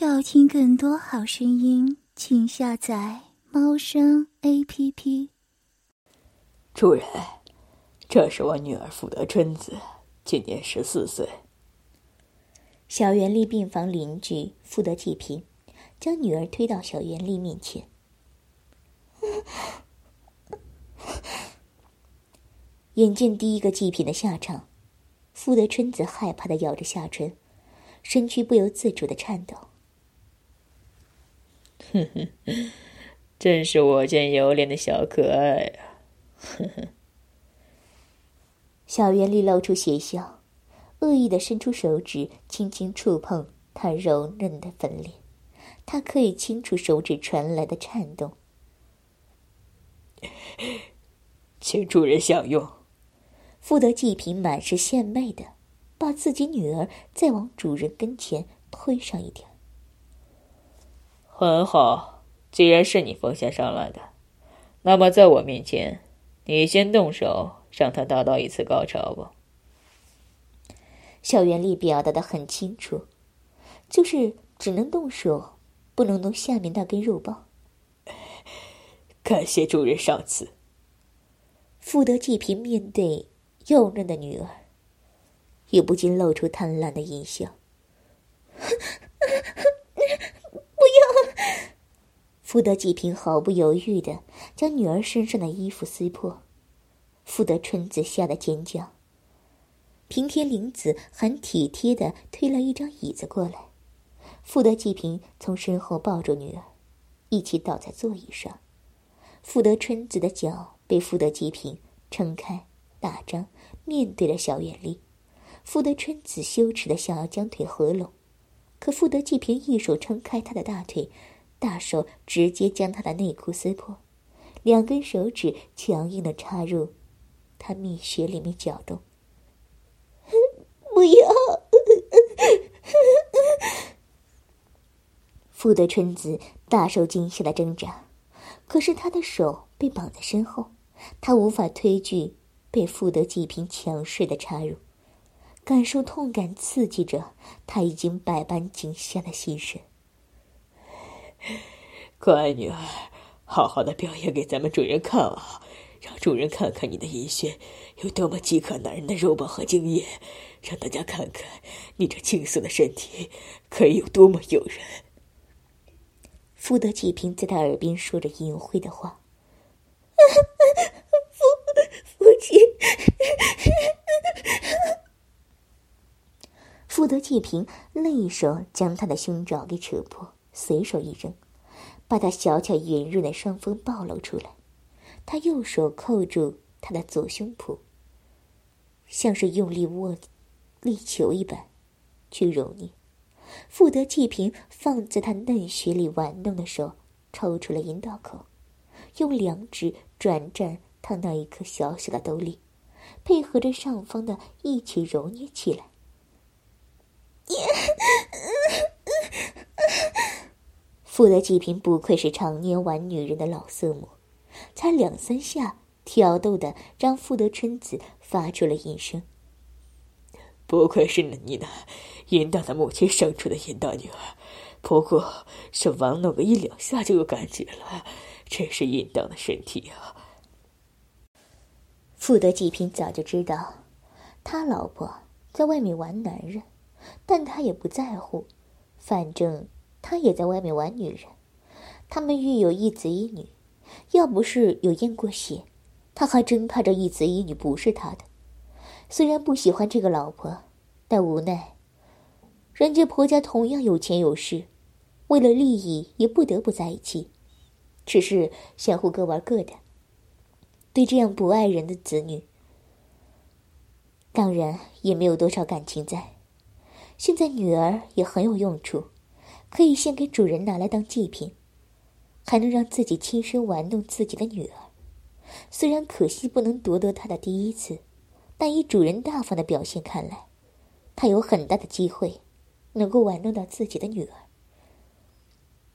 要听更多好声音，请下载猫声 A P P。主人，这是我女儿福德春子，今年十四岁。小袁丽病房邻居富德济平将女儿推到小袁丽面前。眼见第一个祭品的下场，富德春子害怕的咬着下唇，身躯不由自主的颤抖。哼哼，真是我见犹怜的小可爱啊！呵呵。小圆丽露出邪笑，恶意的伸出手指，轻轻触碰他柔嫩的粉脸。他可以清楚手指传来的颤动。请主人享用。富德济平满是献媚的，把自己女儿再往主人跟前推上一点。很好，既然是你奉献上来的，那么在我面前，你先动手，让他达到一次高潮吧。小袁丽表达的很清楚，就是只能动手，不能动下面那根肉棒。感谢主人赏赐。富德济平面对幼嫩的女儿，也不禁露出贪婪的淫笑。福德济平毫不犹豫的将女儿身上的衣服撕破，福德春子吓得尖叫。平田玲子很体贴的推了一张椅子过来，福德济平从身后抱住女儿，一起倒在座椅上。福德春子的脚被福德济平撑开，大张，面对着小远丽。福德春子羞耻的想要将腿合拢，可福德济平一手撑开她的大腿。大手直接将他的内裤撕破，两根手指强硬的插入他蜜穴里面搅动。不要！富德春子大受惊吓的挣扎，可是他的手被绑在身后，他无法推拒被富德济平强势的插入，感受痛感刺激着他已经百般惊吓的心神。乖女儿，好好的表演给咱们主人看啊！让主人看看你的银穴有多么饥渴男人的肉棒和精液，让大家看看你这青涩的身体可以有多么诱人。傅德济平在他耳边说着淫秽的话。父父亲，傅德济平另一手将他的胸罩给扯破。随手一扔，把他小巧圆润的双峰暴露出来。他右手扣住他的左胸脯，像是用力握力球一般，去揉捏。富德济平放在他嫩穴里玩弄的手抽出了阴道口，用两指转战他那一颗小小的兜里，配合着上方的一起揉捏起来。富德济平不愧是常年玩女人的老色魔，才两三下，挑逗的让富德春子发出了淫声。不愧是你那淫荡的母亲生出的淫荡女儿，不过是玩弄个一两下就有感觉了，真是淫荡的身体啊！富德济平早就知道，他老婆在外面玩男人，但他也不在乎，反正。他也在外面玩女人，他们育有一子一女，要不是有验过血，他还真怕这一子一女不是他的。虽然不喜欢这个老婆，但无奈，人家婆家同样有钱有势，为了利益也不得不在一起，只是相互各玩各的。对这样不爱人的子女，当然也没有多少感情在。现在女儿也很有用处。可以献给主人拿来当祭品，还能让自己亲身玩弄自己的女儿。虽然可惜不能夺得她的第一次，但以主人大方的表现看来，他有很大的机会能够玩弄到自己的女儿。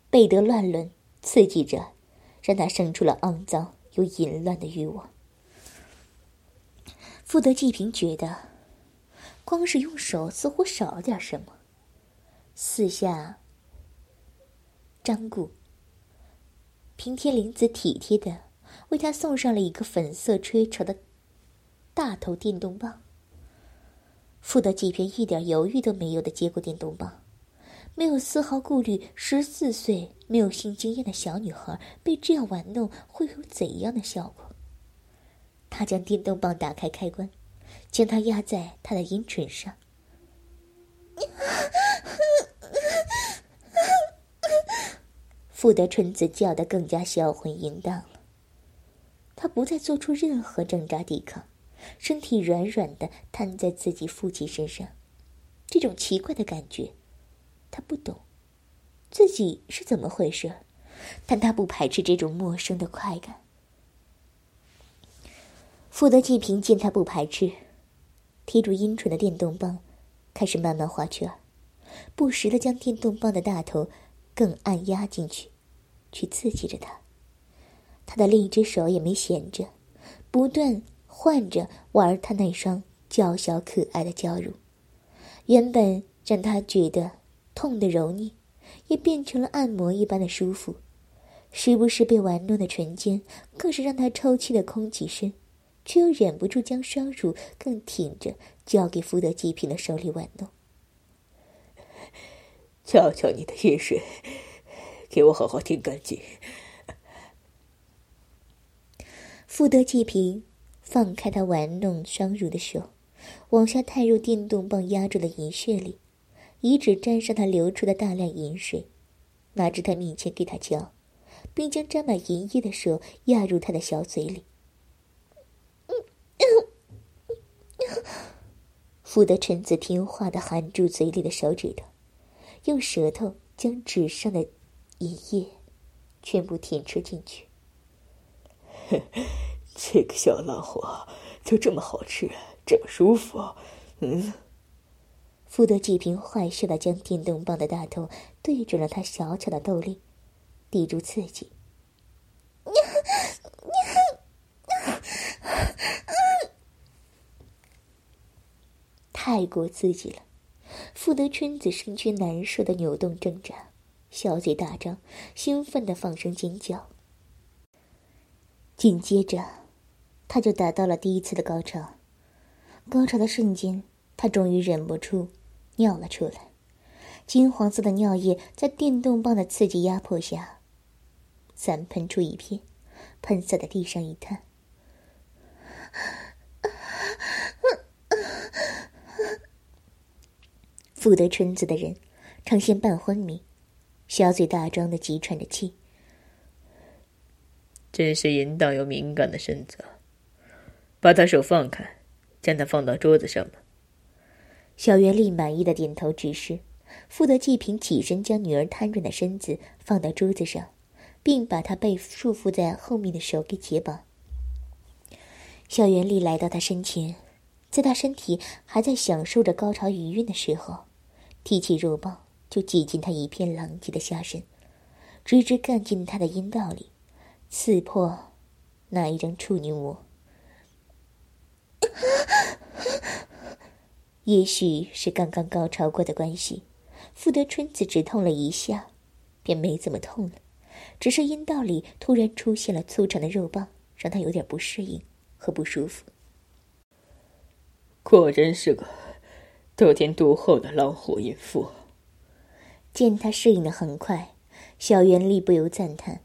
贝德乱伦刺激着，让他生出了肮脏又淫乱的欲望。富德济平觉得，光是用手似乎少了点什么，四下。张顾。平田玲子体贴的为他送上了一个粉色吹潮的大头电动棒。富德纪平一点犹豫都没有的接过电动棒，没有丝毫顾虑。十四岁没有性经验的小女孩被这样玩弄会有怎样的效果？他将电动棒打开开关，将它压在他的阴唇上。富德春子叫得更加销魂淫荡了。他不再做出任何挣扎抵抗。身体软软的瘫在自己父亲身上，这种奇怪的感觉，他不懂，自己是怎么回事，但他不排斥这种陌生的快感。富德季平见他不排斥，提住阴唇的电动棒开始慢慢画圈，不时的将电动棒的大头更按压进去，去刺激着他。他的另一只手也没闲着，不断。换着玩他那双娇小可爱的娇乳，原本让他觉得痛的柔腻，也变成了按摩一般的舒服。时不时被玩弄的唇间，更是让他抽泣的空气声，却又忍不住将双乳更挺着交给福德极品的手里玩弄。瞧瞧你的饮水，给我好好听干净。福德济平。放开他玩弄双乳的手，往下探入电动棒压住的银穴里，以指沾上他流出的大量银水，拿至他面前给他嚼，并将沾满银液的手压入他的小嘴里。福德臣子听话的含住嘴里的手指头，用舌头将纸上的一夜全部舔吃进去。这个小浪货就这么好吃，这么舒服，嗯。福德几平坏笑的将电动棒的大头对准了他小巧的豆粒，抵住刺激。太过刺激了，福德春子身躯难受的扭动挣扎，小嘴大张，兴奋的放声尖叫。紧接着。他就达到了第一次的高潮，高潮的瞬间，他终于忍不住尿了出来，金黄色的尿液在电动棒的刺激压迫下，散喷出一片，喷洒在地上一滩。富德春子的人呈现半昏迷，小嘴大张的急喘着气，真是淫荡又敏感的身子。把他手放开，将他放到桌子上吧。小袁丽满意的点头指示。富德济平起身，将女儿瘫软的身子放到桌子上，并把她被束缚在后面的手给解绑。小袁丽来到他身前，在他身体还在享受着高潮余韵的时候，提起肉棒就挤进他一片狼藉的下身，直直干进他的阴道里，刺破那一张处女膜。也许是刚刚高潮过的关系，傅德春子只痛了一下，便没怎么痛了。只是阴道里突然出现了粗长的肉棒，让他有点不适应和不舒服。果真是个得天独厚的狼虎淫妇。见他适应的很快，小袁丽不由赞叹。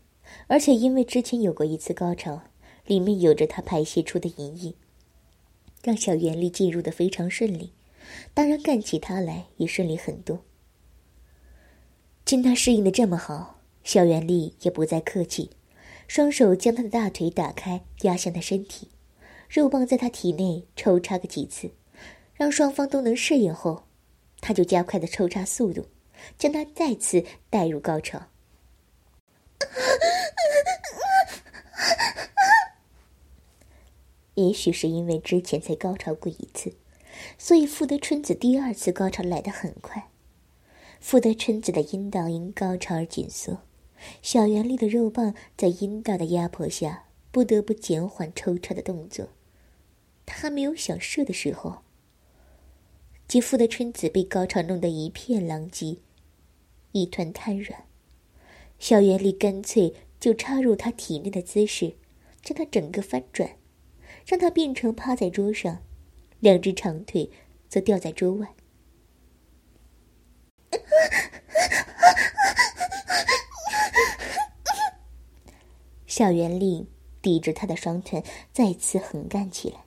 而且因为之前有过一次高潮，里面有着他排泄出的淫液。让小袁丽进入的非常顺利，当然干起他来也顺利很多。见他适应的这么好，小袁丽也不再客气，双手将他的大腿打开，压向他身体，肉棒在他体内抽插个几次，让双方都能适应后，他就加快了抽插速度，将他再次带入高潮。也许是因为之前才高潮过一次，所以富德春子第二次高潮来得很快。富德春子的阴道因高潮而紧缩，小圆粒的肉棒在阴道的压迫下不得不减缓抽插的动作。他还没有想射的时候，即富德春子被高潮弄得一片狼藉，一团瘫软。小袁丽干脆就插入他体内的姿势，将他整个翻转，让他变成趴在桌上，两只长腿则吊在桌外。小袁丽抵着他的双臀，再次横干起来，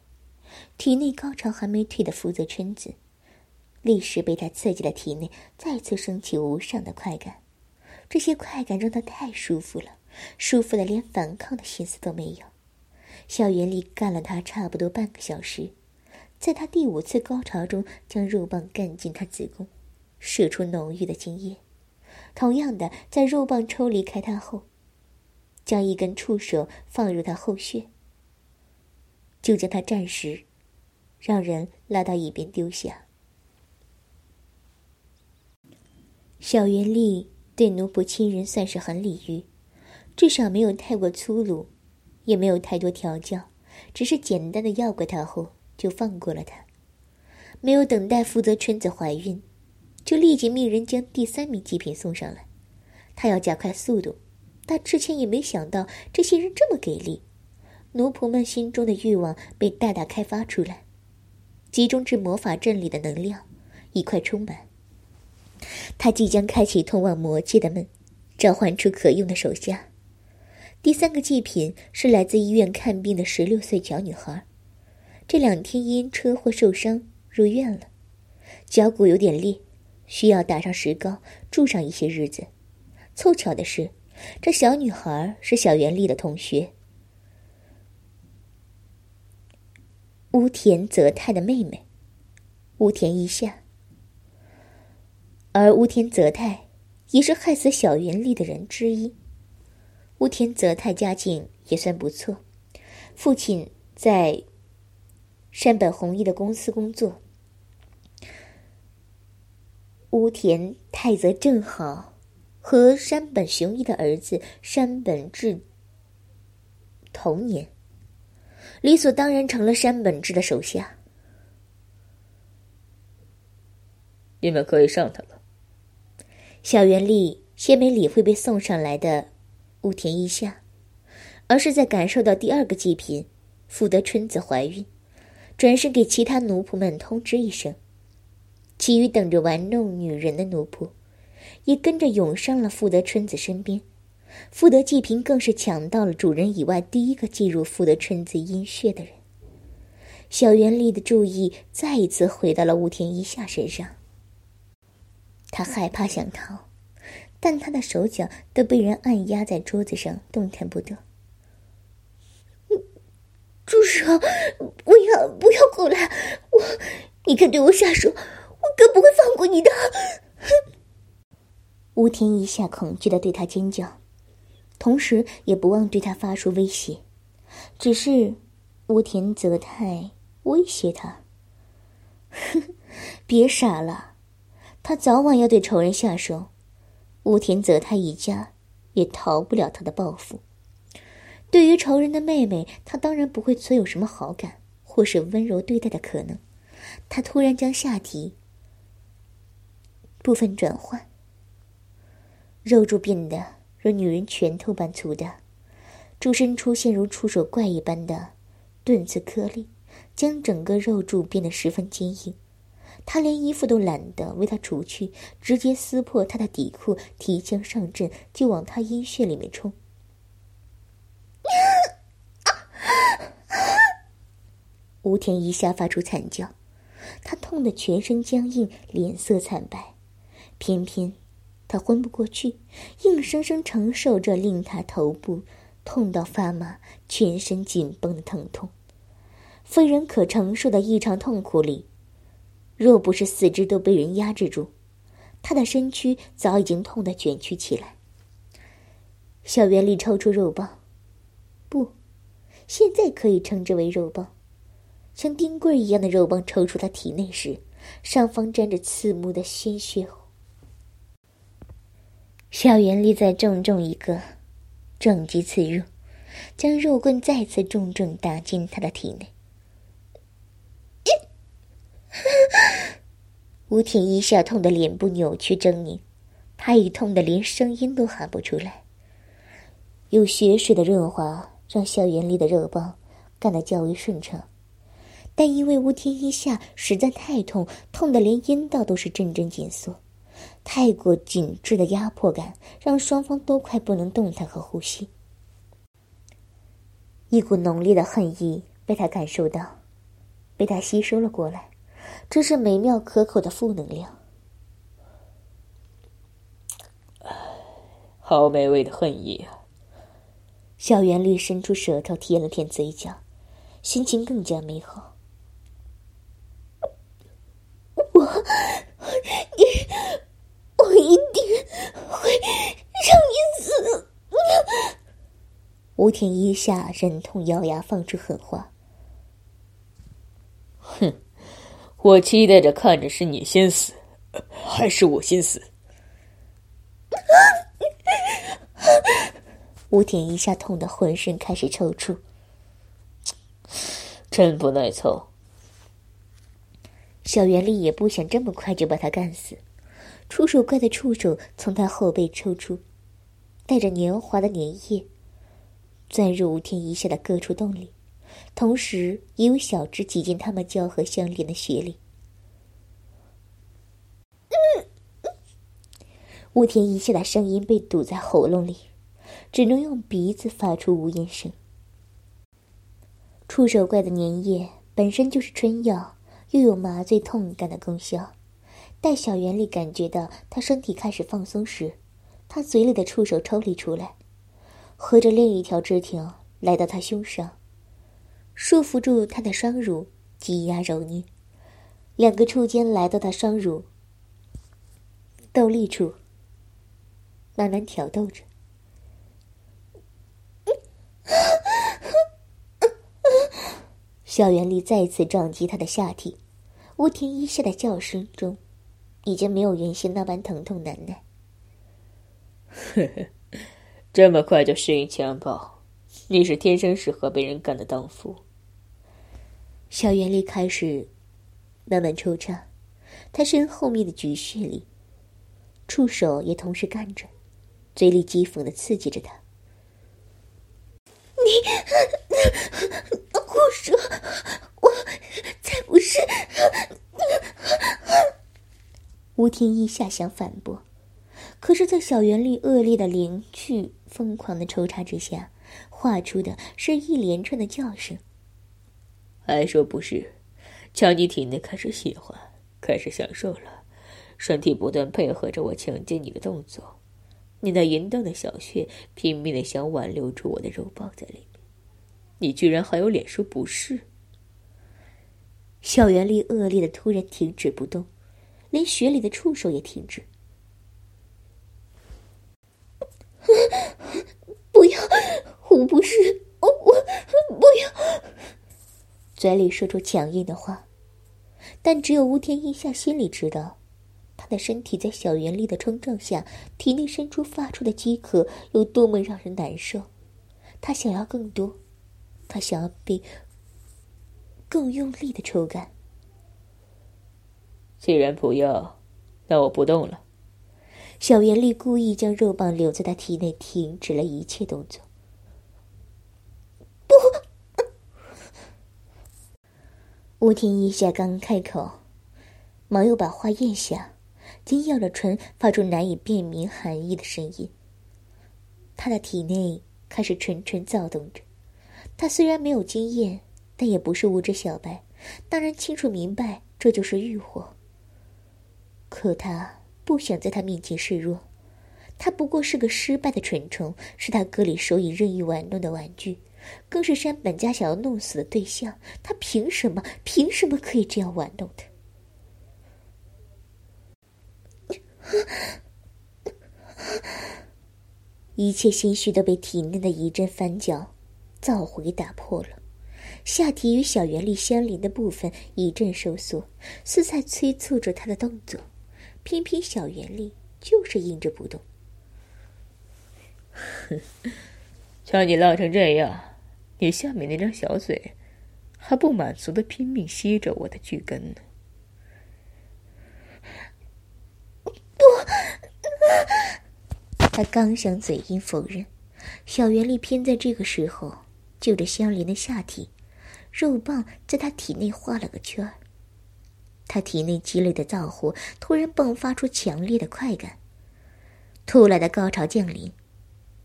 体内高潮还没退的福泽春子，立时被他刺激的体内再次升起无上的快感。这些快感让他太舒服了，舒服的连反抗的心思都没有。小袁丽干了他差不多半个小时，在他第五次高潮中，将肉棒干进他子宫，射出浓郁的精液。同样的，在肉棒抽离开他后。将一根触手放入他后穴，就将他暂时让人拉到一边丢下。小袁丽对奴仆亲人算是很礼遇，至少没有太过粗鲁，也没有太多调教，只是简单的要过他后就放过了他，没有等待负责春子怀孕，就立即命人将第三名祭品送上来，他要加快速度。他之前也没想到这些人这么给力，奴仆们心中的欲望被大大开发出来，集中至魔法阵里的能量一块充满。他即将开启通往魔界的门，召唤出可用的手下。第三个祭品是来自医院看病的十六岁小女孩，这两天因车祸受伤入院了，脚骨有点裂，需要打上石膏住上一些日子。凑巧的是。这小女孩是小袁丽的同学，乌田泽太的妹妹，乌田一夏。而乌田泽太也是害死小袁丽的人之一。乌田泽太家境也算不错，父亲在山本弘一的公司工作。乌田太则正好。和山本雄一的儿子山本智同年，理所当然成了山本智的手下。你们可以上他。小袁丽先没理会被送上来的雾田一夏，而是在感受到第二个祭品福德春子怀孕，转身给其他奴仆们通知一声，其余等着玩弄女人的奴仆。也跟着涌上了富德春子身边，富德祭品更是抢到了主人以外第一个进入富德春子阴穴的人。小袁丽的注意再一次回到了雾田一夏身上。他害怕想逃，但他的手脚都被人按压在桌子上，动弹不得。住手！不要不要过来！我，你敢对我下手，我可不会放过你的！吴天一下恐惧的对他尖叫，同时也不忘对他发出威胁。只是吴天则太威胁他：“，别傻了，他早晚要对仇人下手。乌田泽太一家也逃不了他的报复。对于仇人的妹妹，他当然不会存有什么好感或是温柔对待的可能。”他突然将下体部分转换。肉柱变得如女人拳头般粗大，柱身出现如触手怪一般的钝刺颗粒，将整个肉柱变得十分坚硬。他连衣服都懒得为他除去，直接撕破他的底裤，提枪上阵就往他阴穴里面冲。吴天一下发出惨叫，他痛得全身僵硬，脸色惨白，偏偏。他昏不过去，硬生生承受着令他头部痛到发麻、全身紧绷的疼痛，非人可承受的异常痛苦里，若不是四肢都被人压制住，他的身躯早已经痛得卷曲起来。小袁丽抽出肉棒，不，现在可以称之为肉棒，像钉棍一样的肉棒抽出他体内时，上方沾着刺目的鲜血。小袁丽再重重一个重击刺入，将肉棍再次重重打进他的体内。吴田一下痛得脸部扭曲狰狞，他已痛得连声音都喊不出来。有血水的润滑让校园里的热棒干得较为顺畅，但因为吴天一下实在太痛，痛得连阴道都是阵阵紧缩，太过紧致的压迫感让双方都快不能动弹和呼吸。一股浓烈的恨意被他感受到，被他吸收了过来，这是美妙可口的负能量。好美味的恨意啊！小圆绿伸出舌头舔了舔嘴角，心情更加美好。我，你，我一定会让你死！吴天一下忍痛咬牙，放出狠话：“我期待着看着是你先死，还是我先死？” 吴天一下痛得浑身开始抽搐，真不耐操。小袁丽也不想这么快就把他干死，触手怪的触手从他后背抽出，带着黏滑的粘液，钻入吴天一下的各处洞里，同时也有小指挤进他们交合相连的血里。雾天一下的声音被堵在喉咙里。只能用鼻子发出呜咽声。触手怪的粘液本身就是春药，又有麻醉痛感的功效。待小圆里感觉到他身体开始放松时，他嘴里的触手抽离出来，合着另一条枝条来到他胸上，束缚住他的双乳，挤压揉捏。两个触尖来到他双乳斗立处，慢慢挑逗着。小圆丽再次撞击他的下体，吴天一下的叫声中，已经没有原先那般疼痛难耐。呵呵，这么快就适应强暴，你是天生适合被人干的荡妇。小圆丽开始慢慢抽插，他身后面的菊穴里，触手也同时干着，嘴里讥讽的刺激着他。你。胡说！我才不是。吴天一下想反驳，可是，在小圆丽恶劣的灵去疯狂的抽插之下，画出的是一连串的叫声。还说不是？瞧你体内开始喜欢，开始享受了，身体不断配合着我强奸你的动作，你那淫荡的小穴拼命的想挽留住我的肉棒在里面。你居然还有脸说不是？小圆丽恶劣的突然停止不动，连雪里的触手也停止。不要，我不是，我我不要。嘴里说出强硬的话，但只有吴天一下心里知道，他的身体在小圆丽的冲撞下，体内深处发出的饥渴有多么让人难受。他想要更多。他想要被更用力的抽干。既然不要，那我不动了。小圆丽故意将肉棒留在他体内，停止了一切动作。不，吴天一下刚开口，忙又把话咽下，紧咬着唇，发出难以辨明含义的声音。他的体内开始蠢蠢躁动着。他虽然没有经验，但也不是无知小白，当然清楚明白这就是欲火。可他不想在他面前示弱，他不过是个失败的蠢虫，是他哥里手以任意玩弄的玩具，更是山本家想要弄死的对象。他凭什么？凭什么可以这样玩弄他？一切心绪都被体内的一阵翻搅。躁回打破了，下体与小圆粒相邻的部分一阵收缩，似在催促着他的动作。偏偏小圆粒就是硬着不动。哼，瞧你浪成这样，你下面那张小嘴还不满足的拼命吸着我的巨根呢。不。他刚想嘴硬否认，小袁丽偏在这个时候，就着相连的下体，肉棒在他体内画了个圈儿。他体内积累的燥火突然迸发出强烈的快感，突来的高潮降临，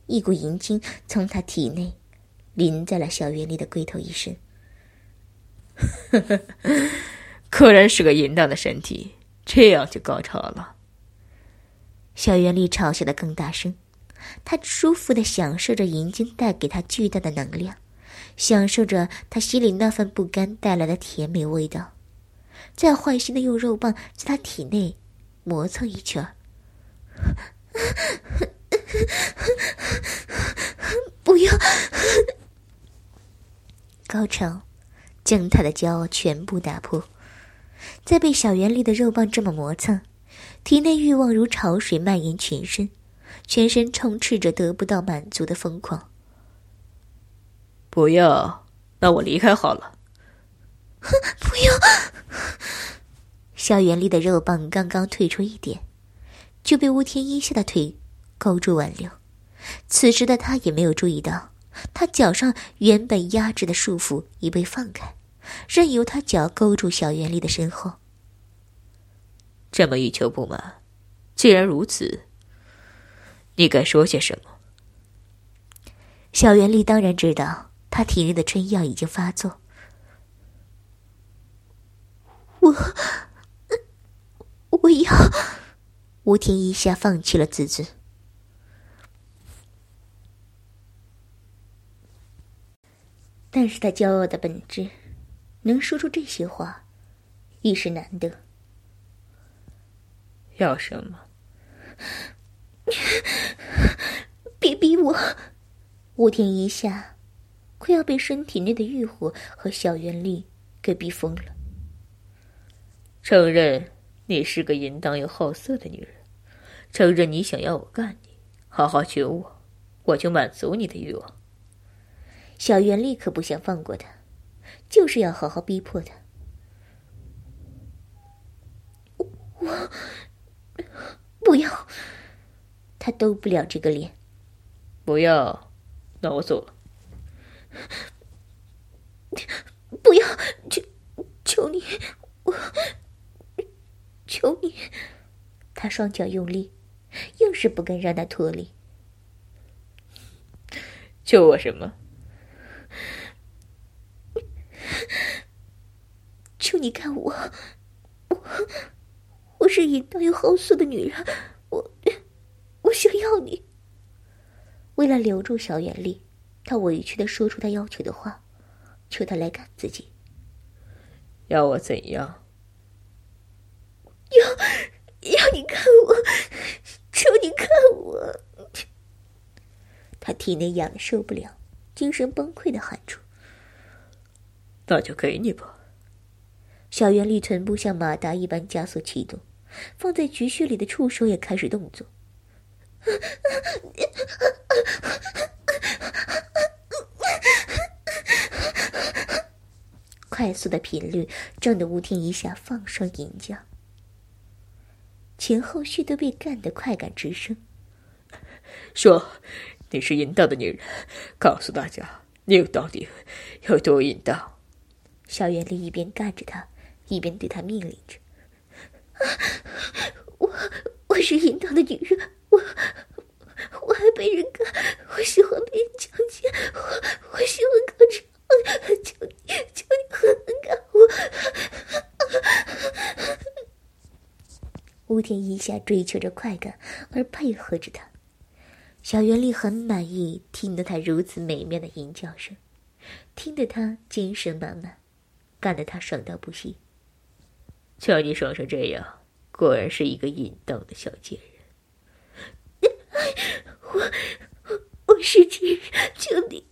一股银精从他体内淋在了小袁丽的龟头一身。果然是个淫荡的身体，这样就高潮了。小袁丽嘲笑的更大声，她舒服的享受着银精带给她巨大的能量，享受着她心里那份不甘带来的甜美味道。再坏心的用肉棒在他体内磨蹭一圈不要！高潮将他的骄傲全部打破，在被小圆丽的肉棒这么磨蹭，体内欲望如潮水蔓延全身，全身充斥着得不到满足的疯狂。不要，那我离开好了。不要！小圆丽的肉棒刚刚退出一点，就被乌天一下的腿勾住挽留。此时的他也没有注意到，他脚上原本压制的束缚已被放开，任由他脚勾住小袁丽的身后。这么欲求不满，既然如此，你该说些什么？小袁丽当然知道，他体内的春药已经发作。我，我要。吴天一下放弃了自尊，但是他骄傲的本质，能说出这些话，亦是难得。要什么？别逼我！吴天一下，快要被身体内的欲火和小圆力给逼疯了。承认你是个淫荡又好色的女人，承认你想要我干你，好好求我，我就满足你的欲望。小袁立刻不想放过他，就是要好好逼迫他。我不要，他兜不了这个脸。不要，那我走了。不要，求求你，我。求你！他双脚用力，硬是不肯让他脱离。求我什么？求你看我，我我是淫荡又好色的女人，我我想要你。为了留住小袁丽，他委屈的说出他要求的话，求他来干自己。要我怎样？要要你看我，求你看我！他体内痒的受不了，精神崩溃的喊出：“那就给你吧。”小圆丽臀部像马达一般加速启动，放在菊穴里的触手也开始动作，快速的频率震得吴天一下放声吟叫。前后续都被干得快感直升。说，你是淫荡的女人，告诉大家你有到底有多淫荡。小袁丽一边干着他，一边对他命令着：“我我是淫荡的女人，我我还被人干，我喜欢被人强奸，我我喜欢高潮，求你求你狠狠干我！”吴天一下追求着快感，而配合着他。小袁丽很满意听得他如此美妙的吟叫声，听得他精神满满，干得他爽到不行。瞧你爽成这样，果然是一个淫荡的小贱人。我我是贱人，求你！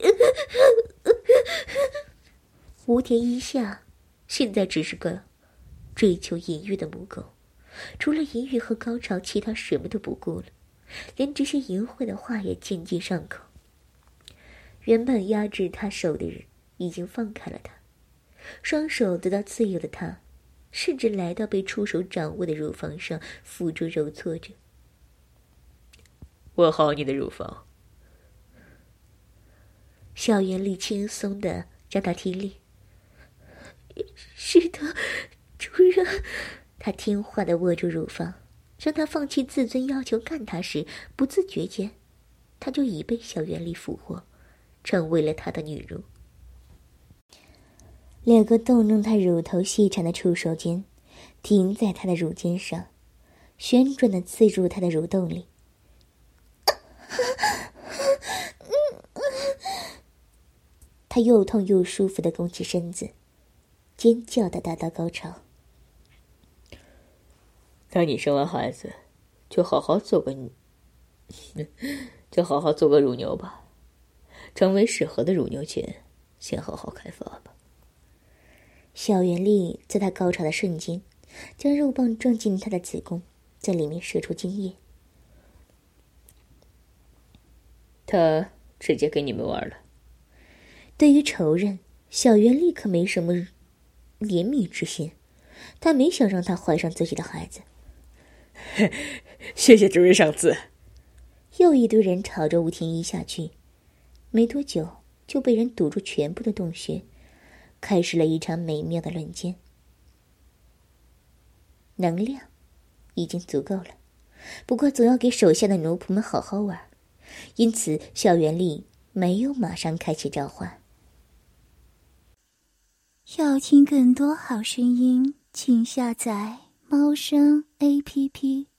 吴天一下现在只是个追求淫欲的母狗。除了淫欲和高潮，其他什么都不顾了，连这些淫秽的话也渐渐上口。原本压制他手的人已经放开了他，双手得到自由的他，甚至来到被触手掌握的乳房上，辅助揉搓着。握好你的乳房。小袁丽轻松的让他听力。是的，主人。他听话的握住乳房，让他放弃自尊，要求干他时，不自觉间，他就已被小袁丽俘获，成为了他的女奴。两个动用他乳头细长的触手间，停在他的乳尖上，旋转的刺入他的乳洞里。他又痛又舒服的拱起身子，尖叫的达到高潮。当你生完孩子，就好好做个女，就好好做个乳牛吧。成为适合的乳牛前，先好好开发吧。小袁丽在他高潮的瞬间，将肉棒撞进他的子宫，在里面射出精液。他直接跟你们玩了。对于仇人，小袁丽可没什么怜悯之心，他没想让他怀上自己的孩子。谢谢诸位赏赐。又一堆人朝着吴天一下去，没多久就被人堵住全部的洞穴，开始了一场美妙的轮奸。能量已经足够了，不过总要给手下的奴仆们好好玩，因此校园里没有马上开启召唤。要听更多好声音，请下载。猫声 A P P。